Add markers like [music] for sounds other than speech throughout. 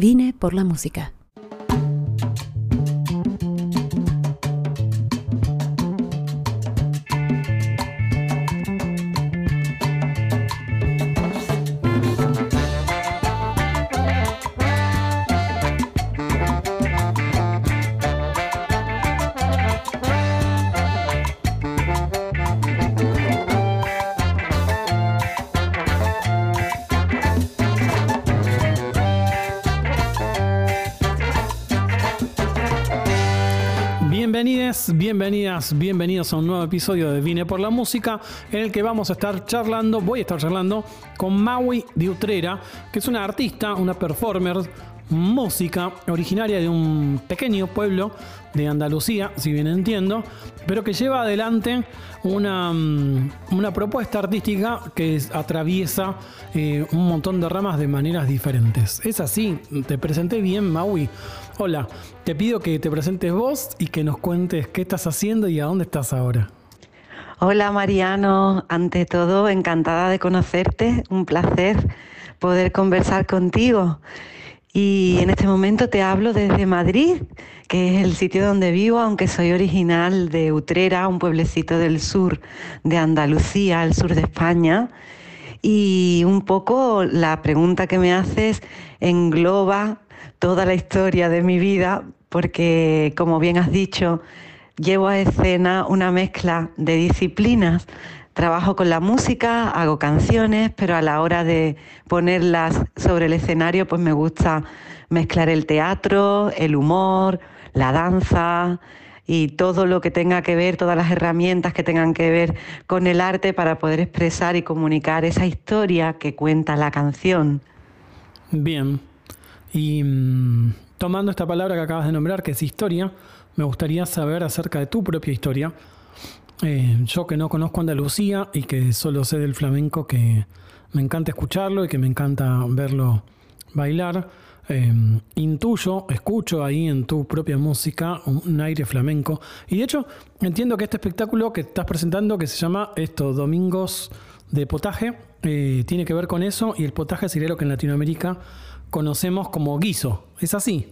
Vine por la música. Bienvenidos a un nuevo episodio de Vine por la Música, en el que vamos a estar charlando, voy a estar charlando con Maui de Utrera, que es una artista, una performer, música originaria de un pequeño pueblo de Andalucía, si bien entiendo, pero que lleva adelante una, mm, una propuesta artística que atraviesa eh, un montón de ramas de maneras diferentes. Es así, te presenté bien, Maui. Hola, te pido que te presentes vos y que nos cuentes qué estás haciendo y a dónde estás ahora. Hola Mariano, ante todo encantada de conocerte, un placer poder conversar contigo. Y en este momento te hablo desde Madrid, que es el sitio donde vivo, aunque soy original de Utrera, un pueblecito del sur de Andalucía, al sur de España. Y un poco la pregunta que me haces engloba toda la historia de mi vida, porque como bien has dicho, llevo a escena una mezcla de disciplinas. Trabajo con la música, hago canciones, pero a la hora de ponerlas sobre el escenario, pues me gusta mezclar el teatro, el humor, la danza y todo lo que tenga que ver, todas las herramientas que tengan que ver con el arte para poder expresar y comunicar esa historia que cuenta la canción. Bien, y mm, tomando esta palabra que acabas de nombrar, que es historia, me gustaría saber acerca de tu propia historia. Eh, yo que no conozco Andalucía y que solo sé del flamenco, que me encanta escucharlo y que me encanta verlo bailar. Eh, intuyo, escucho ahí en tu propia música un aire flamenco. Y de hecho, entiendo que este espectáculo que estás presentando, que se llama esto, Domingos de Potaje, eh, tiene que ver con eso. Y el potaje sería lo que en Latinoamérica conocemos como guiso. ¿Es así?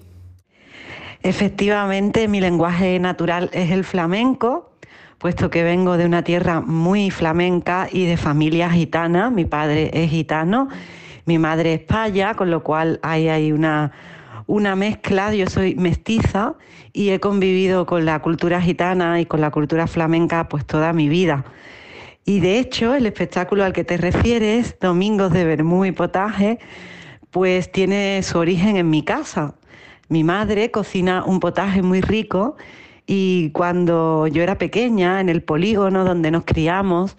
Efectivamente, mi lenguaje natural es el flamenco, puesto que vengo de una tierra muy flamenca y de familia gitana. Mi padre es gitano, mi madre es paya, con lo cual hay, hay una, una mezcla. Yo soy mestiza y he convivido con la cultura gitana y con la cultura flamenca pues toda mi vida. Y de hecho, el espectáculo al que te refieres, Domingos de Bermú y Potaje, pues tiene su origen en mi casa. Mi madre cocina un potaje muy rico y cuando yo era pequeña, en el polígono donde nos criamos,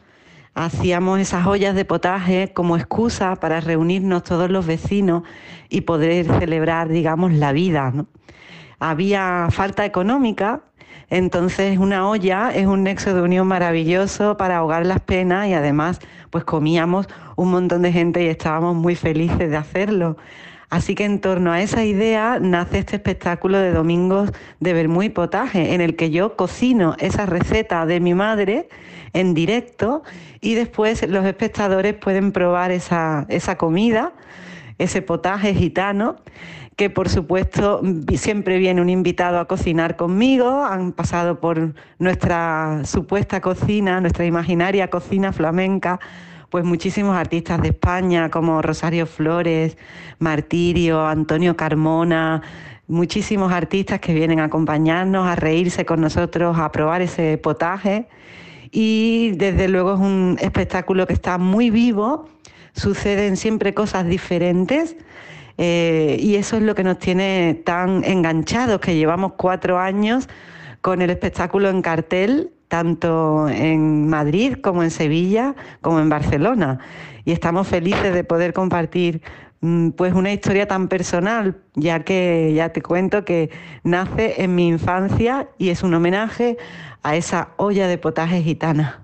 hacíamos esas ollas de potaje como excusa para reunirnos todos los vecinos y poder celebrar, digamos, la vida. Había falta económica, entonces una olla es un nexo de unión maravilloso para ahogar las penas y además pues comíamos un montón de gente y estábamos muy felices de hacerlo. Así que en torno a esa idea nace este espectáculo de domingos de vermú y potaje, en el que yo cocino esa receta de mi madre en directo y después los espectadores pueden probar esa, esa comida, ese potaje gitano que por supuesto siempre viene un invitado a cocinar conmigo, han pasado por nuestra supuesta cocina, nuestra imaginaria cocina flamenca, pues muchísimos artistas de España como Rosario Flores, Martirio, Antonio Carmona, muchísimos artistas que vienen a acompañarnos, a reírse con nosotros, a probar ese potaje. Y desde luego es un espectáculo que está muy vivo, suceden siempre cosas diferentes eh, y eso es lo que nos tiene tan enganchados, que llevamos cuatro años con el espectáculo en cartel, tanto en Madrid como en Sevilla, como en Barcelona. Y estamos felices de poder compartir mm, pues una historia tan personal, ya que ya te cuento que nace en mi infancia y es un homenaje a esa olla de potaje gitana.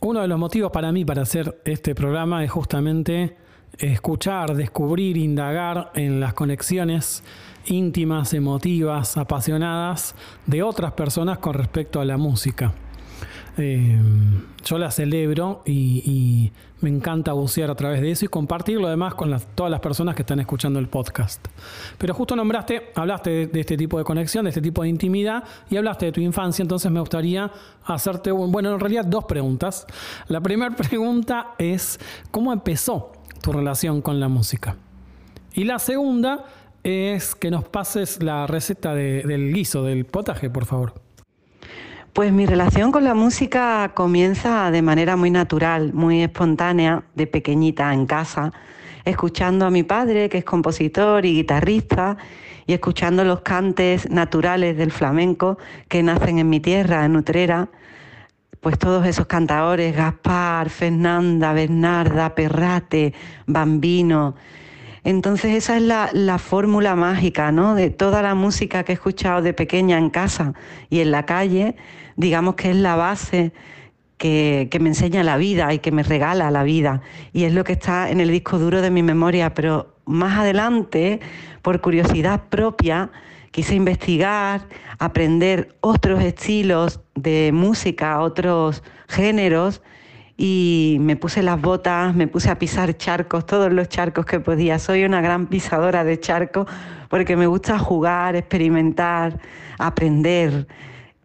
Uno de los motivos para mí para hacer este programa es justamente escuchar, descubrir, indagar en las conexiones íntimas, emotivas, apasionadas de otras personas con respecto a la música. Eh, yo la celebro y, me encanta bucear a través de eso y compartirlo además con todas las personas que están escuchando el podcast. Pero justo nombraste, hablaste de, este tipo de conexión, de este tipo de intimidad y hablaste de tu infancia, entonces me gustaría hacerte, bueno, en realidad dos preguntas. La primera [laughs] pregunta es, ¿cómo empezó tu relación con la música? Y la segunda es que nos pases la receta del guiso, del potaje, por favor. Pues mi relación con la música comienza de manera muy natural, muy espontánea, de pequeñita en casa, escuchando a mi padre, que es compositor y guitarrista, y escuchando los cantes naturales del flamenco que nacen en mi tierra, en Utrera, pues todos esos cantadores, Gaspar, Fernanda, Bernarda, Perrate, Bambino. Entonces esa es la, la fórmula mágica, ¿no? De toda la música que he escuchado de pequeña en casa y en la calle, digamos que es la base que, me enseña la vida y que me regala la vida. Y es lo que está en el disco duro de mi memoria. Pero más adelante, por curiosidad propia, quise investigar, aprender otros estilos de música, otros géneros. Y me puse las botas, me puse a pisar charcos, todos los charcos que podía. Soy una gran pisadora de charcos porque me gusta jugar, experimentar, aprender.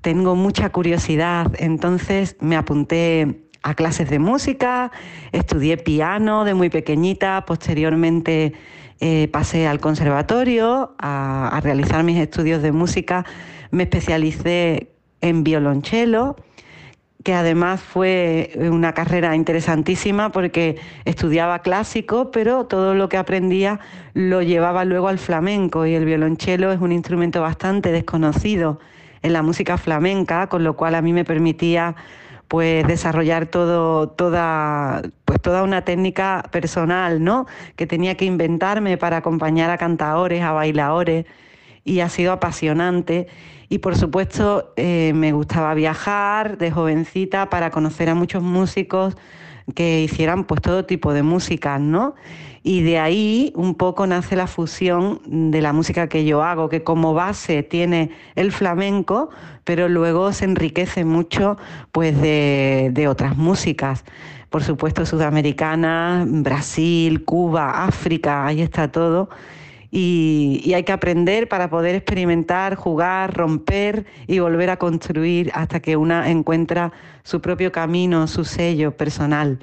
Tengo mucha curiosidad, entonces me apunté a clases de música, estudié piano de muy pequeñita, posteriormente eh, pasé al conservatorio a, realizar mis estudios de música, me especialicé en violonchelo, que además fue una carrera interesantísima porque estudiaba clásico, pero todo lo que aprendía lo llevaba luego al flamenco y el violonchelo es un instrumento bastante desconocido en la música flamenca, con lo cual a mí me permitía pues desarrollar todo, toda, pues toda una técnica personal, ¿no? Que tenía que inventarme para acompañar a cantadores, a bailadores, y ha sido apasionante. Y por supuesto eh, me gustaba viajar de jovencita para conocer a muchos músicos que hicieran pues todo tipo de música, ¿no? Y de ahí un poco nace la fusión de la música que yo hago, que como base tiene el flamenco, pero luego se enriquece mucho pues de, otras músicas. Por supuesto, sudamericanas, Brasil, Cuba, África, ahí está todo. Y, hay que aprender para poder experimentar, jugar, romper y volver a construir hasta que una encuentra su propio camino, su sello personal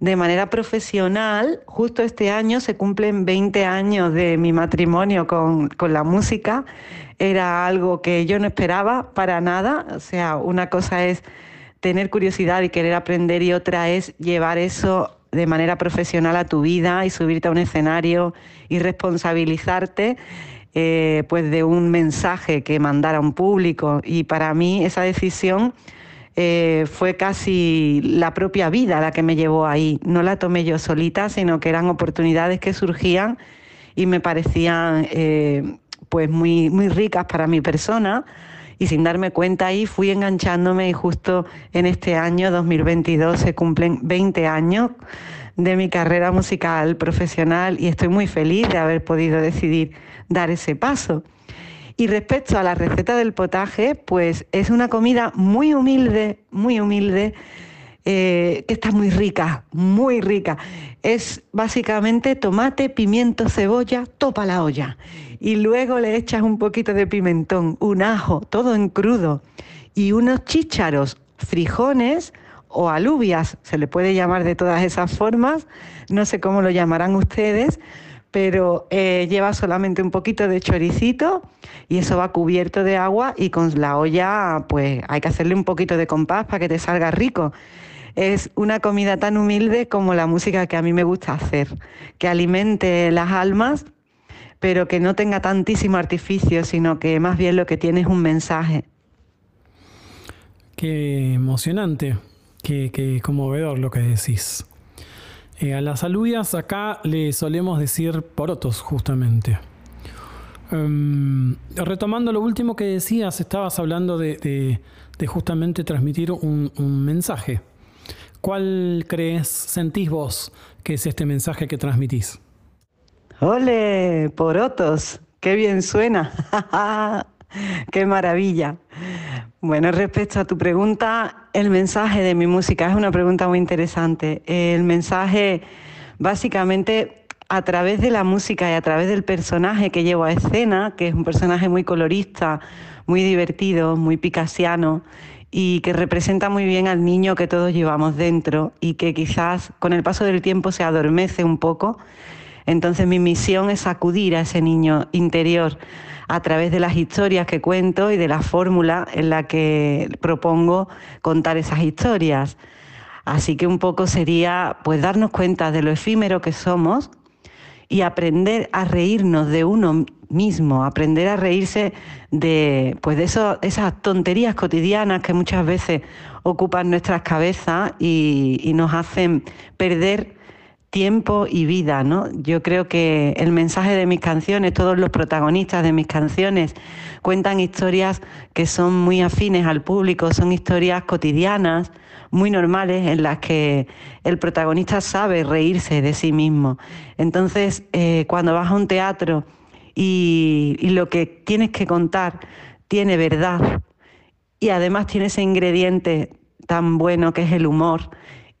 de manera profesional, justo este año se cumplen 20 años de mi matrimonio con, la música. Era algo que yo no esperaba para nada. O sea, una cosa es tener curiosidad y querer aprender y otra es llevar eso de manera profesional a tu vida y subirte a un escenario y responsabilizarte eh, pues de un mensaje que mandar a un público. Y para mí esa decisión eh, fue casi la propia vida la que me llevó ahí. No la tomé yo solita, sino que eran oportunidades que surgían y me parecían eh, pues muy, muy ricas para mi persona. Y sin darme cuenta ahí fui enganchándome y justo en este año 2022 se cumplen 20 años de mi carrera musical profesional y estoy muy feliz de haber podido decidir dar ese paso. Y respecto a la receta del potaje, pues es una comida muy humilde, muy humilde, eh, que está muy rica, muy rica. Es básicamente tomate, pimiento, cebolla, topa la olla. Y luego le echas un poquito de pimentón, un ajo, todo en crudo. Y unos chícharos, frijones o alubias, se le puede llamar de todas esas formas, no sé cómo lo llamarán ustedes, pero eh, lleva solamente un poquito de choricito y eso va cubierto de agua y con la olla pues hay que hacerle un poquito de compás para que te salga rico. Es una comida tan humilde como la música que a mí me gusta hacer, que alimente las almas, pero que no tenga tantísimo artificio, sino que más bien lo que tiene es un mensaje. Qué emocionante, qué, conmovedor lo que decís. Eh, a las alubias acá le solemos decir porotos, justamente. Em, retomando lo último que decías, estabas hablando de, justamente transmitir un, mensaje. ¿Cuál crees, sentís vos que es este mensaje que transmitís? ¡Ole! Porotos, qué bien suena. [laughs] ¡Qué maravilla! Bueno, respecto a tu pregunta, el mensaje de mi música es una pregunta muy interesante. El mensaje, básicamente, a través de la música y a través del personaje que llevo a escena, que es un personaje muy colorista, muy divertido, muy picasiano y que representa muy bien al niño que todos llevamos dentro y que quizás con el paso del tiempo se adormece un poco. Entonces mi misión es acudir a ese niño interior a través de las historias que cuento y de la fórmula en la que propongo contar esas historias. Así que un poco sería pues darnos cuenta de lo efímero que somos y aprender a reírnos de uno mismo, aprender a reírse de pues de esas tonterías cotidianas que muchas veces ocupan nuestras cabezas y, y nos hacen perder tiempo y vida, ¿no? Yo creo que el mensaje de mis canciones, todos los protagonistas de mis canciones cuentan historias que son muy afines al público, son historias cotidianas, muy normales, en las que el protagonista sabe reírse de sí mismo. Entonces, eh, cuando vas a un teatro y, lo que tienes que contar tiene verdad y además tiene ese ingrediente tan bueno que es el humor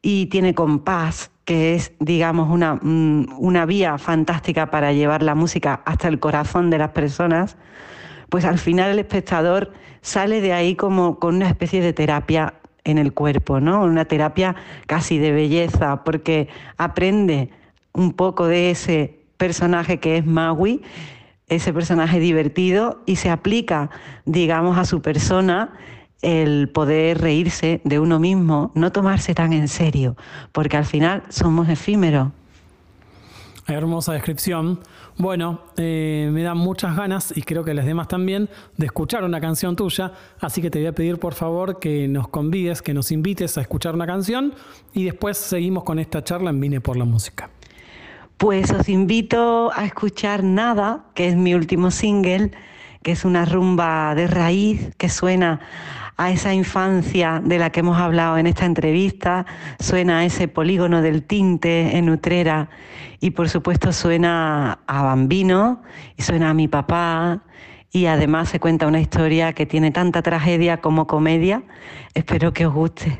y tiene compás que es, digamos, una, mm, una vía fantástica para llevar la música hasta el corazón de las personas, pues al final el espectador sale de ahí como con una especie de terapia en el cuerpo, ¿no? Una terapia casi de belleza, porque aprende un poco de ese personaje que es Maui, ese personaje divertido, y se aplica, digamos, a su persona el poder reírse de uno mismo, no tomarse tan en serio, porque al final somos efímeros. Hermosa descripción. Bueno, eh, me dan muchas ganas y creo que las demás también de escuchar una canción tuya, así que te voy a pedir por favor que nos convides, que nos invites a escuchar una canción y después seguimos con esta charla en Vine por la Música. Pues os invito a escuchar Nada, que es mi último single, que es una rumba de raíz que suena a esa infancia de la que hemos hablado en esta entrevista, suena a ese polígono del tinte en Utrera y por supuesto suena a Bambino y suena a mi papá y además se cuenta una historia que tiene tanta tragedia como comedia. Espero que os guste.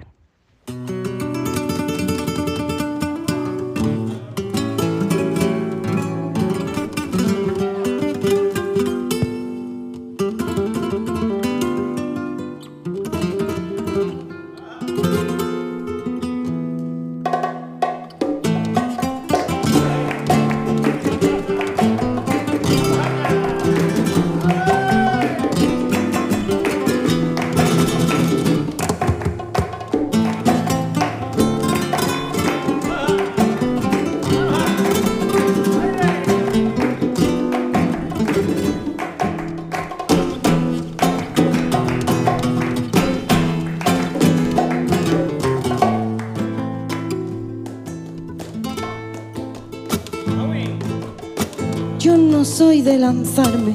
De lanzarme.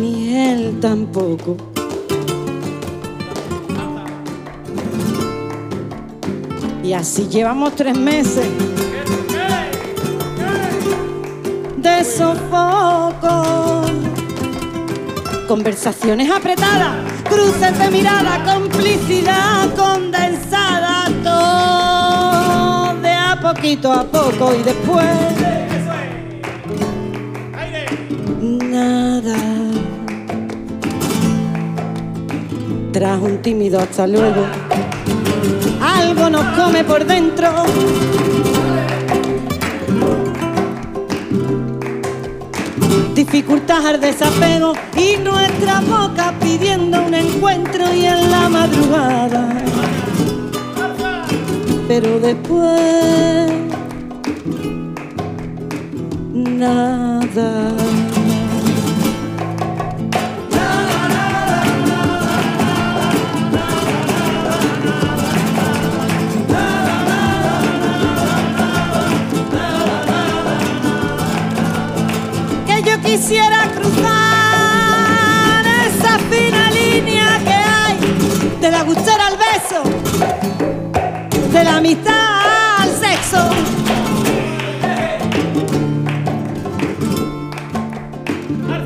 Ni él tampoco. Y así llevamos tres meses de sofoco. Conversaciones apretadas, cruces de mirada, complicidad condensada, todo poquito a poco y después nada. Tras un tímido hasta luego, algo nos come por dentro. Dificultad al desapego y nuestra boca pidiendo un encuentro y en la madrugada. Pero después nada. que yo quisiera de la amistad al sexo.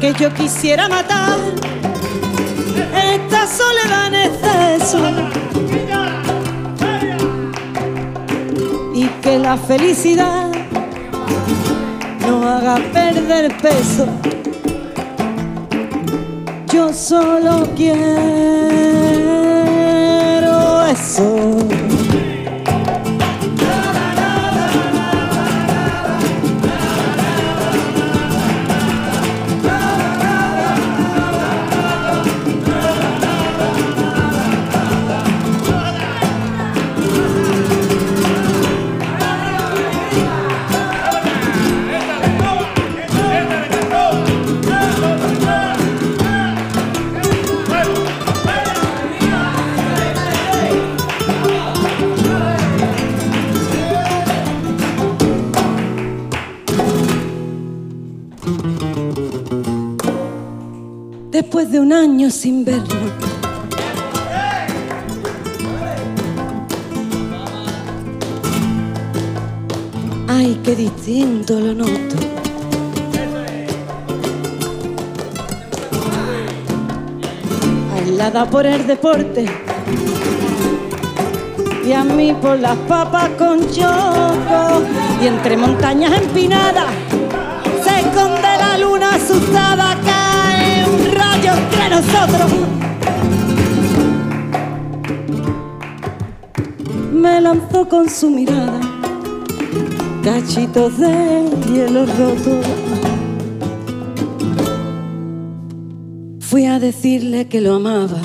que yo quisiera matar esta soledad en exceso y que la felicidad no haga perder peso. Yo solo quiero de un año sin verlo. Ay, qué distinto lo noto. Aislada por el deporte y a mí por las papas con choco y entre montañas empinadas Me lanzó con su mirada cachitos de hielo roto. Fui a decirle que lo amaba,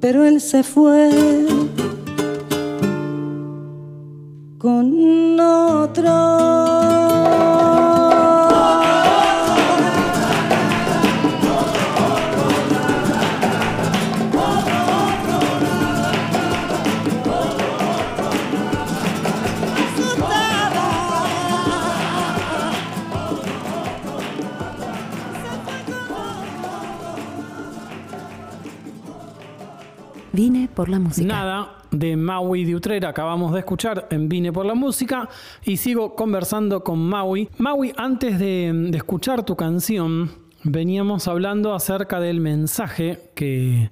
pero él se fue Nada de Maui de Utrera acabamos de escuchar en Vine por la música y sigo conversando con Maui. Maui, antes de, escuchar tu canción, veníamos hablando acerca del mensaje que,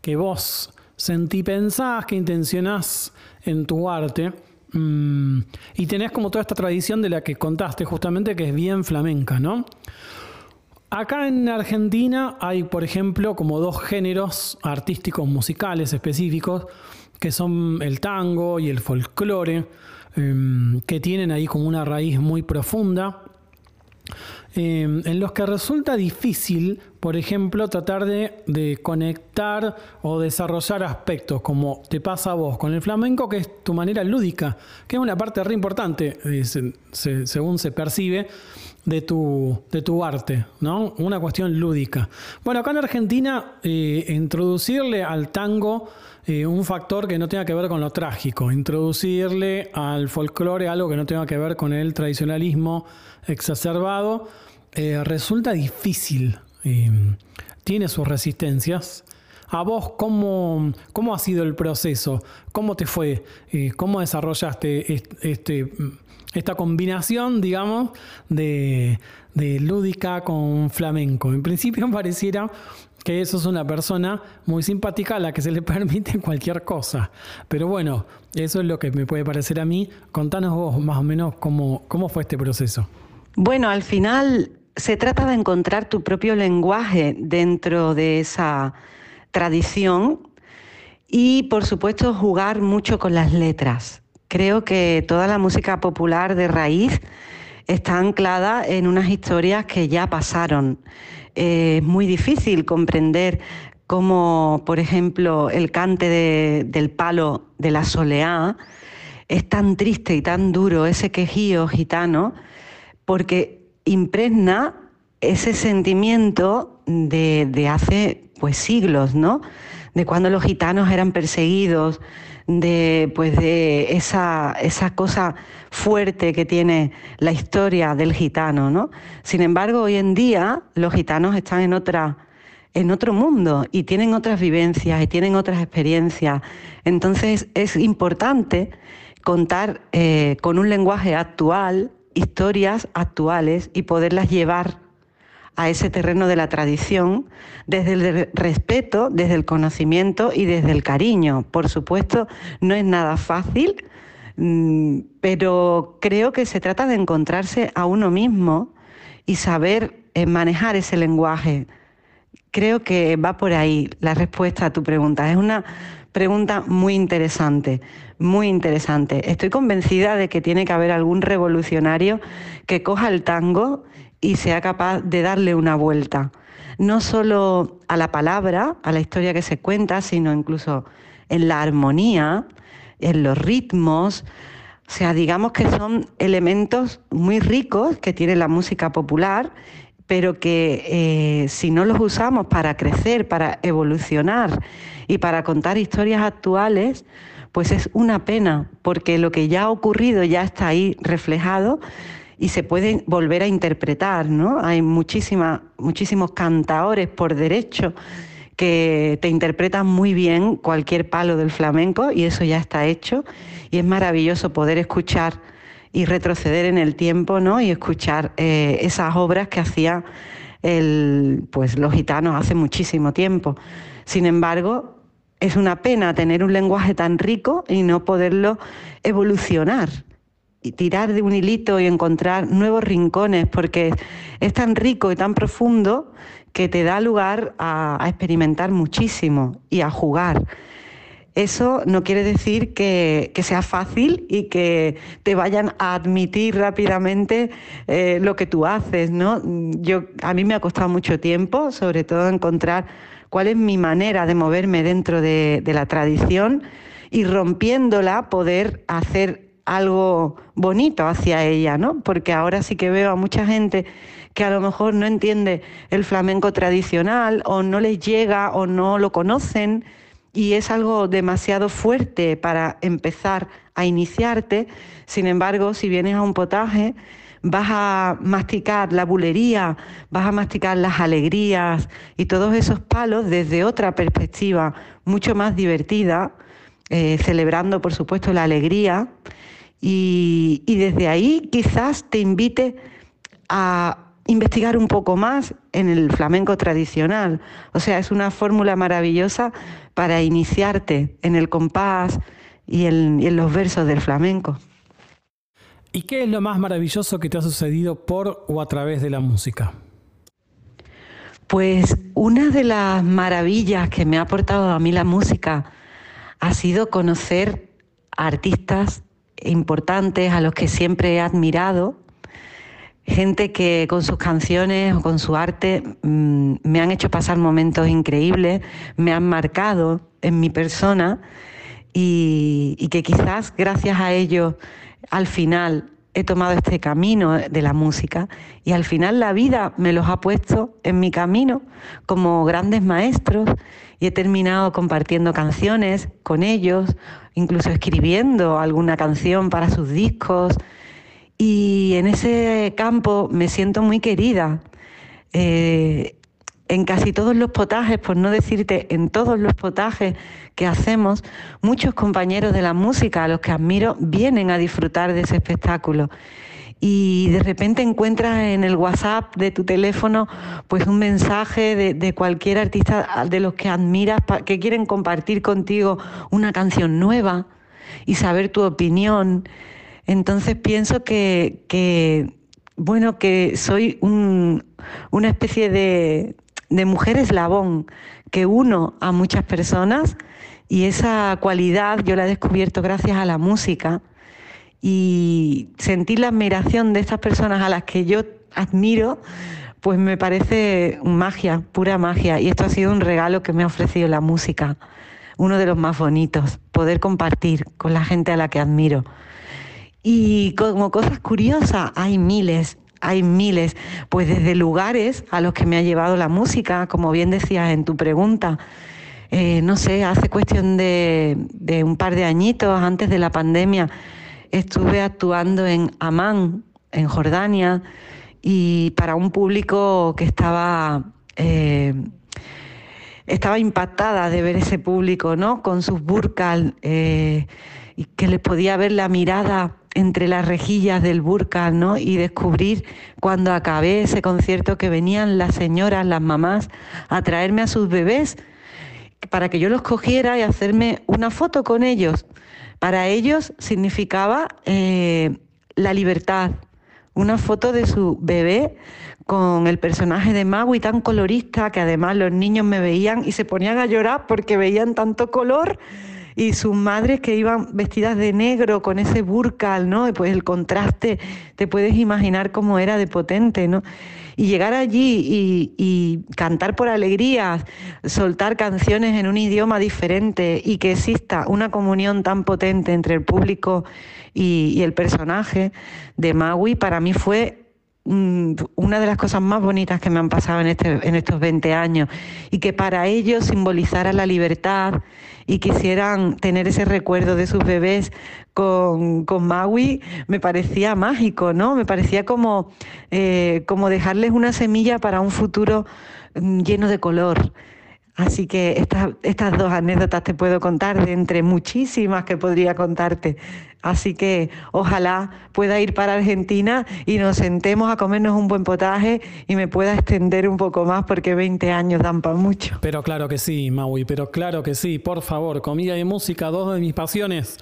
que vos sentí, pensás, que intencionás en tu arte. Mm, y tenés como toda esta tradición de la que contaste justamente, que es bien flamenca, ¿no? Acá en Argentina hay, por ejemplo, como dos géneros artísticos musicales específicos, que son el tango y el folclore, em, que tienen ahí como una raíz muy profunda, em, en los que resulta difícil, por ejemplo, tratar de, conectar o desarrollar aspectos, como te pasa a vos con el flamenco, que es tu manera lúdica, que es una parte re importante, eh, según se percibe de tu, de tu arte, ¿no? Una cuestión lúdica. Bueno, acá en Argentina, eh, introducirle al tango eh, un factor que no tenga que ver con lo trágico, introducirle al folclore algo que no tenga que ver con el tradicionalismo exacerbado, eh, resulta difícil. tiene sus resistencias. ¿A vos cómo, cómo ha sido el proceso? ¿Cómo te fue? ¿Cómo desarrollaste este esta combinación, digamos, de, lúdica con flamenco. En principio [laughs] pareciera que eso es una persona muy simpática a la que se le [laughs] permite cualquier cosa. Pero bueno, eso es lo que me puede parecer a mí. Contanos vos más o menos cómo, cómo fue este proceso. Bueno, al final se trata de encontrar tu propio lenguaje dentro de esa tradición y por supuesto jugar mucho con las letras. Creo que toda la música popular de raíz está anclada en unas historias que ya pasaron. Eh, es muy difícil comprender cómo, por ejemplo, el cante del palo de la soleá es tan triste y tan duro, ese quejío gitano, porque impregna ese sentimiento de, de hace pues siglos, ¿no? De cuando los gitanos eran perseguidos, de, pues de esa, esa cosa fuerte que tiene la historia del gitano. ¿no? Sin embargo, hoy en día los gitanos están en otra en otro mundo y tienen otras vivencias y tienen otras experiencias. Entonces es importante contar eh, con un lenguaje actual historias actuales y poderlas llevar a ese terreno de la tradición desde el respeto, desde el conocimiento y desde el cariño. Por supuesto, no es nada fácil, mm, pero creo que se trata de encontrarse a uno mismo y saber eh, manejar ese lenguaje. Creo que va por ahí la respuesta a tu pregunta. Es una pregunta muy interesante, muy interesante. Estoy convencida de que tiene que haber algún revolucionario que coja el tango y sea capaz de darle una vuelta, no solo a la palabra, a la historia que se cuenta, sino incluso en la armonía, en los ritmos. O sea, digamos que son elementos muy ricos que tiene la música popular pero que eh, si no los usamos para crecer, para evolucionar y para contar historias actuales, pues es una pena, porque lo que ya ha ocurrido ya está ahí reflejado y se puede volver a interpretar, ¿no? Hay muchísimos cantaores por derecho que te interpretan muy bien cualquier palo del flamenco y eso ya está hecho y es maravilloso poder escuchar y retroceder en el tiempo ¿no? y escuchar eh, esas obras que hacían pues, los gitanos hace muchísimo tiempo. Sin embargo, es una pena tener un lenguaje tan rico y no poderlo evolucionar y tirar de un hilito y encontrar nuevos rincones, porque es tan rico y tan profundo que te da lugar a experimentar muchísimo y a jugar. Eso no quiere decir que, sea fácil y que te vayan a admitir rápidamente eh, lo que tú haces, ¿no? Yo, a mí me ha costado mucho tiempo, sobre todo encontrar cuál es mi manera de moverme dentro de, de la tradición y rompiéndola poder hacer algo bonito hacia ella, ¿no? Porque ahora sí que veo a mucha gente que a lo mejor no entiende el flamenco tradicional o no les llega o no lo conocen y es algo demasiado fuerte para empezar a iniciarte. Sin embargo, si vienes a un potaje, vas a masticar la bulería, vas a masticar las alegrías y todos esos palos desde otra perspectiva mucho más divertida, eh, celebrando por supuesto la alegría y desde ahí quizás te invite a investigar un poco más en el flamenco tradicional. O sea, es una fórmula maravillosa para iniciarte en el compás y en, los versos del flamenco. ¿Y qué es lo más maravilloso que te ha sucedido por o a través de la música? Pues una de las maravillas que me ha aportado a mí la música ha sido conocer artistas importantes a los que siempre he admirado. Gente que con sus canciones o con su arte mm, me han hecho pasar momentos increíbles, me han marcado en mi persona y, que quizás gracias a ellos al final he tomado este camino de la música y al final la vida me los ha puesto en mi camino como grandes maestros y he terminado compartiendo canciones con ellos, incluso escribiendo alguna canción para sus discos y en ese campo me siento muy querida. Eh, en casi todos los potajes, por no decirte en todos los potajes que hacemos, muchos compañeros de la música a los que admiro vienen a disfrutar de ese espectáculo. Y de repente encuentras en el WhatsApp de tu teléfono pues un mensaje de, cualquier artista de los que admiras que quieren compartir contigo una canción nueva y saber tu opinión. Entonces pienso que, bueno, que soy una especie de, mujer eslabón que uno a muchas personas y esa cualidad yo la he descubierto gracias a la música y sentir la admiración de estas personas a las que yo admiro, pues me parece magia, pura magia. Y esto ha sido un regalo que me ha ofrecido la música, uno de los más bonitos, poder compartir con la gente a la que admiro. Y como cosas curiosas, hay miles, hay miles, pues desde lugares a los que me ha llevado la música, como bien decías en tu pregunta. Eh, no sé, hace cuestión de, un par de añitos, antes de la pandemia, estuve actuando en Amán, en Jordania, y para un público que estaba... Eh, estaba impactada de ver ese público, ¿no? Con sus burkas, eh, y que les podía ver la mirada entre las rejillas del burka, ¿no? Y descubrir cuando acabé ese concierto que venían las señoras, las mamás, a traerme a sus bebés para que yo los cogiera y hacerme una foto con ellos. Para ellos significaba eh, la libertad, una foto de su bebé con el personaje de Maui tan colorista que además los niños me veían y se ponían a llorar porque veían tanto color y sus madres que iban vestidas de negro con ese burcal, ¿no? Pues el contraste, te puedes imaginar cómo era de potente, ¿no? Y llegar allí y, cantar por alegría, soltar canciones en un idioma diferente y que exista una comunión tan potente entre el público y, y el personaje de Maui, para mí fue una de las cosas más bonitas que me han pasado en, este, en estos 20 años y que para ellos simbolizara la libertad y quisieran tener ese recuerdo de sus bebés con, con Maui, me parecía mágico, ¿no? Me parecía como, eh, como dejarles una semilla para un futuro mm, lleno de color. Así que estas, dos anécdotas te puedo contar de entre muchísimas que podría contarte. Así que ojalá pueda ir para Argentina y nos sentemos a comernos un buen potaje y me pueda extender un poco más porque 20 años dan para mucho. Pero claro que sí, Maui, pero claro que sí, por favor, comida y música, dos de mis pasiones.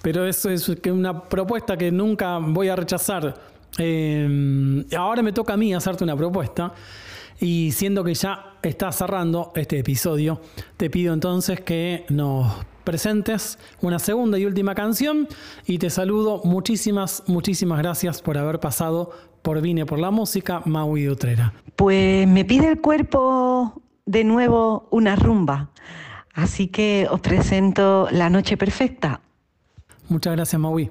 Pero eso es una propuesta que nunca voy a rechazar. Eh, ahora me toca a mí hacerte una propuesta. Y siendo que ya está cerrando este episodio, te pido entonces que nos presentes una segunda y última canción y te saludo. Muchísimas, muchísimas gracias por haber pasado por Vine por la Música, Maui Utrera. Pues me pide el cuerpo de nuevo una rumba, así que os presento La Noche Perfecta. Muchas gracias, Maui.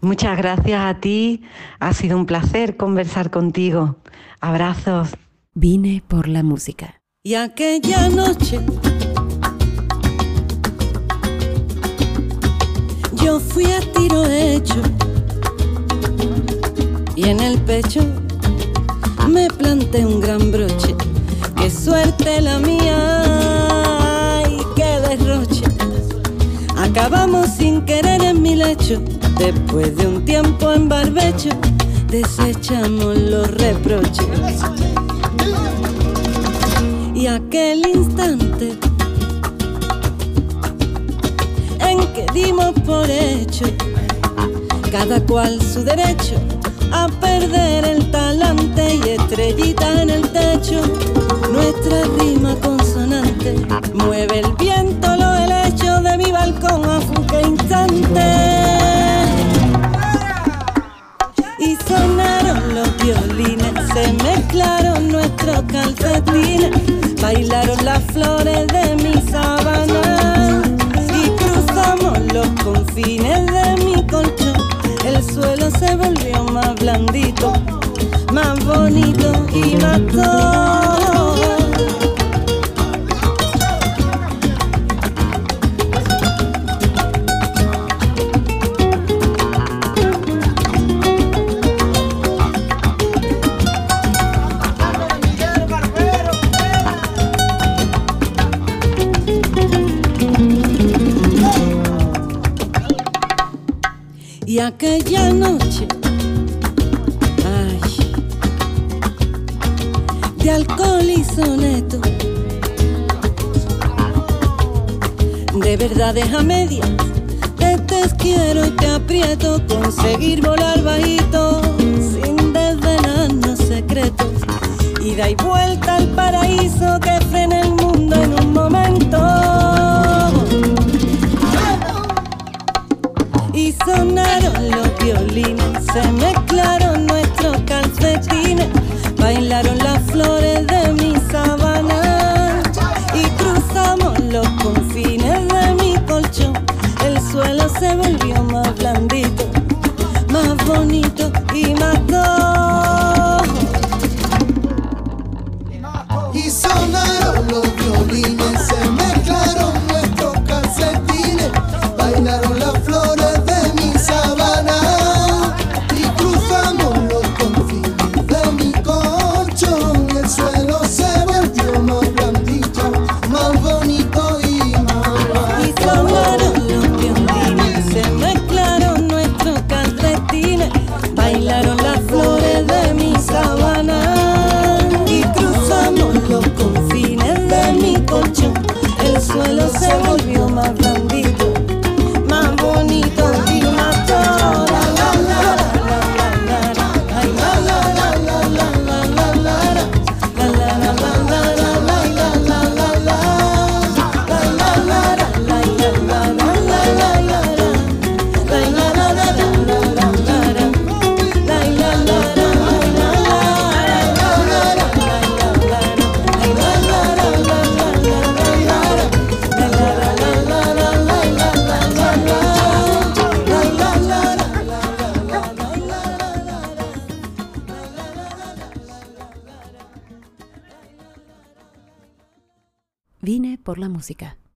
Muchas gracias a ti, ha sido un placer conversar contigo. Abrazos. Vine por la música. Y aquella noche yo fui a tiro hecho y en el pecho me planté un gran broche. Qué suerte la mía y qué derroche. Acabamos sin querer en mi lecho. Después de un tiempo en barbecho, desechamos los reproches. Y aquel instante que dimos por hecho, cada cual su derecho a perder el talante y estrellita en el techo. Nuestra rima consonante mueve el viento, lo helecho de mi balcón a fuque instante. Y sonaron los violines, se mezclaron calcetines, bailaron las flores de mi sabana los confines de mi colchón, el suelo se volvió más blandito, más bonito y más todo. Aquella noche, ay, de alcohol y soneto, de verdades a medias, te quiero y te aprieto, conseguir volar